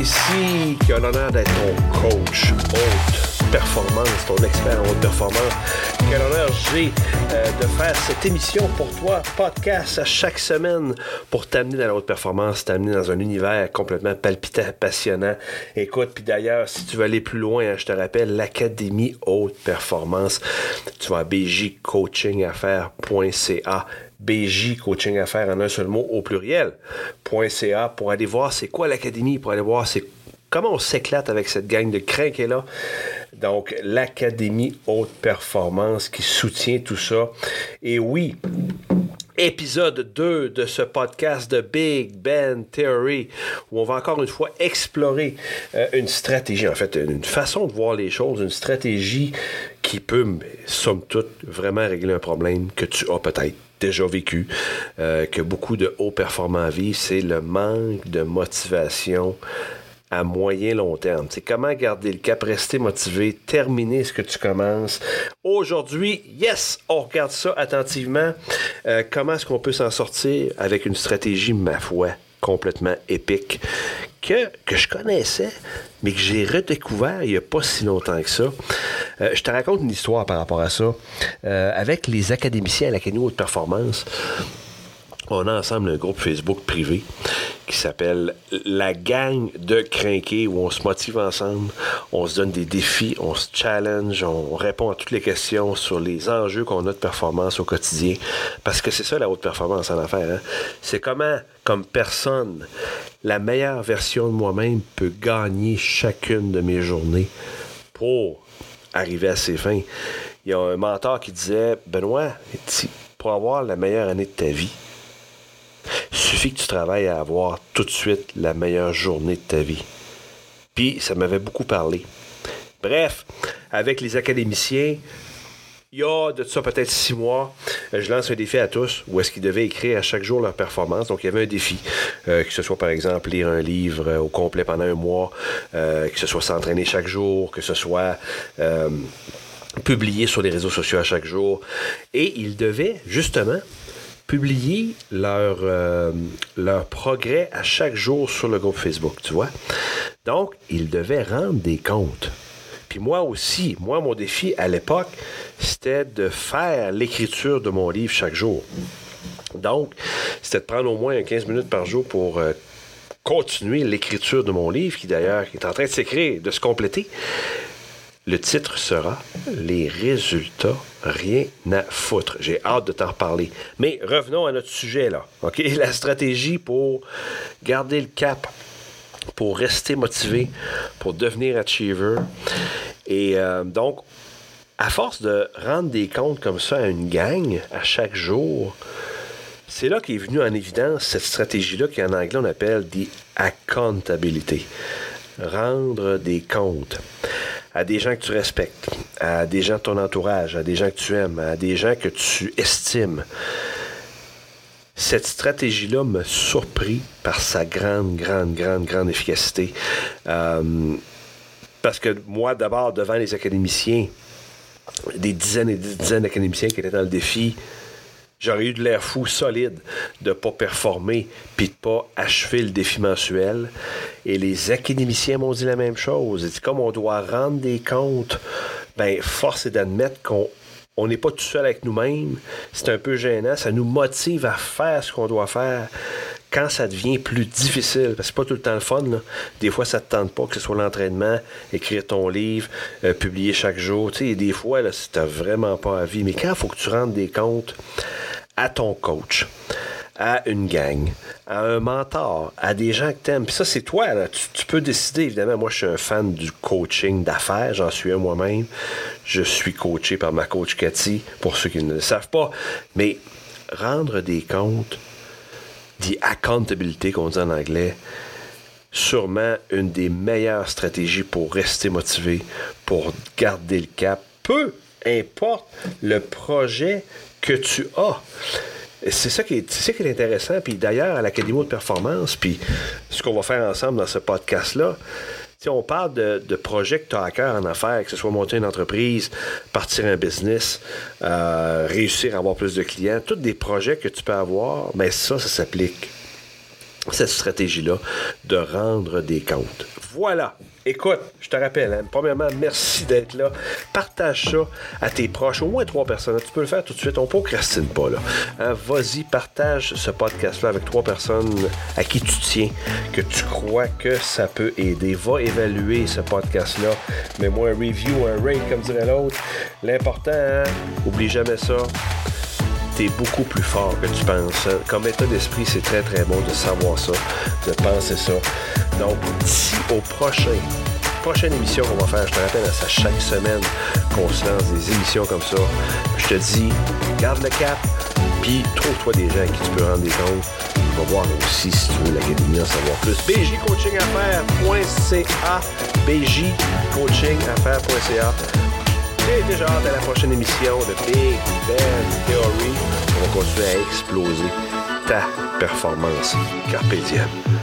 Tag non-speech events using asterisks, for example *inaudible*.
Ici, qui a l'honneur d'être ton coach haute performance, ton expert en haute performance. Quel honneur j'ai euh, de faire cette émission pour toi, podcast à chaque semaine, pour t'amener dans la haute performance, t'amener dans un univers complètement palpitant, passionnant. Écoute, puis d'ailleurs, si tu veux aller plus loin, hein, je te rappelle, l'Académie Haute Performance, tu vas à bjcoachingaffaires.ca BJ Coaching Affaires en un seul mot au pluriel, .ca pour aller voir c'est quoi l'académie, pour aller voir c'est comment on s'éclate avec cette gang de crin qui est là. Donc, l'Académie Haute Performance qui soutient tout ça. Et oui, épisode 2 de ce podcast de Big Ben Theory, où on va encore une fois explorer euh, une stratégie, en fait, une façon de voir les choses, une stratégie qui peut, somme toute, vraiment régler un problème que tu as peut-être déjà vécu, euh, que beaucoup de hauts performants vivent, c'est le manque de motivation à moyen long terme. C'est comment garder le cap, rester motivé, terminer ce que tu commences. Aujourd'hui, yes, on regarde ça attentivement. Euh, comment est-ce qu'on peut s'en sortir avec une stratégie, ma foi, complètement épique que, que je connaissais, mais que j'ai redécouvert il n'y a pas si longtemps que ça. Euh, je te raconte une histoire par rapport à ça. Euh, avec les académiciens à l'Académie Haute Performance, on a ensemble un groupe Facebook privé qui s'appelle La gang de crinqués où on se motive ensemble, on se donne des défis, on se challenge, on répond à toutes les questions sur les enjeux qu'on a de performance au quotidien. Parce que c'est ça la haute performance en affaires. Hein. C'est comment, comme personne, la meilleure version de moi-même peut gagner chacune de mes journées pour arriver à ses fins. Il y a un mentor qui disait Benoît, pour avoir la meilleure année de ta vie, suffit que tu travailles à avoir tout de suite la meilleure journée de ta vie. Puis, ça m'avait beaucoup parlé. Bref, avec les académiciens, il y a de ça peut-être six mois, euh, je lance un défi à tous où est-ce qu'ils devaient écrire à chaque jour leur performance. Donc, il y avait un défi, euh, que ce soit par exemple lire un livre euh, au complet pendant un mois, que ce soit s'entraîner chaque jour, que ce soit publier sur les réseaux sociaux à chaque jour. Et ils devaient justement publier leur, euh, leur progrès à chaque jour sur le groupe Facebook, tu vois. Donc, ils devaient rendre des comptes. Puis moi aussi, moi, mon défi à l'époque, c'était de faire l'écriture de mon livre chaque jour. Donc, c'était de prendre au moins 15 minutes par jour pour euh, continuer l'écriture de mon livre, qui d'ailleurs est en train de s'écrire, de se compléter. Le titre sera Les résultats, rien à foutre. J'ai hâte de t'en reparler. Mais revenons à notre sujet là. *laughs* La stratégie pour garder le cap, pour rester motivé, pour devenir achiever. Et euh, donc, à force de rendre des comptes comme ça à une gang à chaque jour, c'est là qu'est venue en évidence cette stratégie-là qu'en anglais on appelle the accountability. Rendre des comptes à des gens que tu respectes, à des gens de ton entourage, à des gens que tu aimes, à des gens que tu estimes. Cette stratégie-là m'a surpris par sa grande, grande, grande, grande efficacité. Euh, parce que moi, d'abord, devant les académiciens, des dizaines et des dizaines d'académiciens qui étaient dans le défi, J'aurais eu de l'air fou solide de ne pas performer puis de pas achever le défi mensuel. Et les académiciens m'ont dit la même chose. Ils disent, comme on doit rendre des comptes, ben force est d'admettre qu'on on n'est pas tout seul avec nous-mêmes. C'est un peu gênant. Ça nous motive à faire ce qu'on doit faire quand ça devient plus difficile. Parce que c'est pas tout le temps le fun. Des fois, ça te tente pas, que ce soit l'entraînement, écrire ton livre, euh, publier chaque jour. Tu sais, des fois, là, si tu vraiment pas envie. Mais quand il faut que tu rendes des comptes, à ton coach, à une gang, à un mentor, à des gens que tu aimes. Puis ça, c'est toi. Là. Tu, peux décider, évidemment. Moi, je suis un fan du coaching d'affaires. J'en suis un moi-même. Je suis coaché par ma coach Cathy, pour ceux qui ne le savent pas. Mais rendre des comptes, dit accountability qu'on dit en anglais, sûrement une des meilleures stratégies pour rester motivé, pour garder le cap. Peu importe le projet que tu as. C'est ça, qui est, ça qui est intéressant. Puis d'ailleurs, à l'Académie de performance, puis ce qu'on va faire ensemble dans ce podcast-là, si on parle de, de projets que tu as à cœur en affaires, que ce soit monter une entreprise, partir un business, euh, réussir à avoir plus de clients, tous des projets que tu peux avoir, mais ça, ça s'applique. cette stratégie-là de rendre des comptes. Voilà. Écoute, je te rappelle, hein, premièrement, merci d'être là. Partage ça à tes proches, au moins trois personnes. Tu peux le faire tout de suite, on ne procrastine pas. là. Hein, Vas-y, partage ce podcast-là avec trois personnes à qui tu tiens, que tu crois que ça peut aider. Va évaluer ce podcast-là. Mets-moi un review, un rate, comme dirait l'autre. L'important, hein, oublie jamais ça t'es beaucoup plus fort que tu penses. Comme état d'esprit, c'est très très bon de savoir ça, de penser ça. Donc, d'ici au prochain, prochaine émission qu'on va faire, je te rappelle à chaque semaine qu'on se lance des émissions comme ça. Je te dis, garde le cap, puis trouve-toi des gens à qui tu peux rendre des comptes. On va voir aussi si tu veux l'académie en savoir plus. bjcoachingaffaires.ca bjcoachingaffaires.ca j'ai déjà hâte à la prochaine émission de Big Ben continuer exploser ta performance. Carpe diem.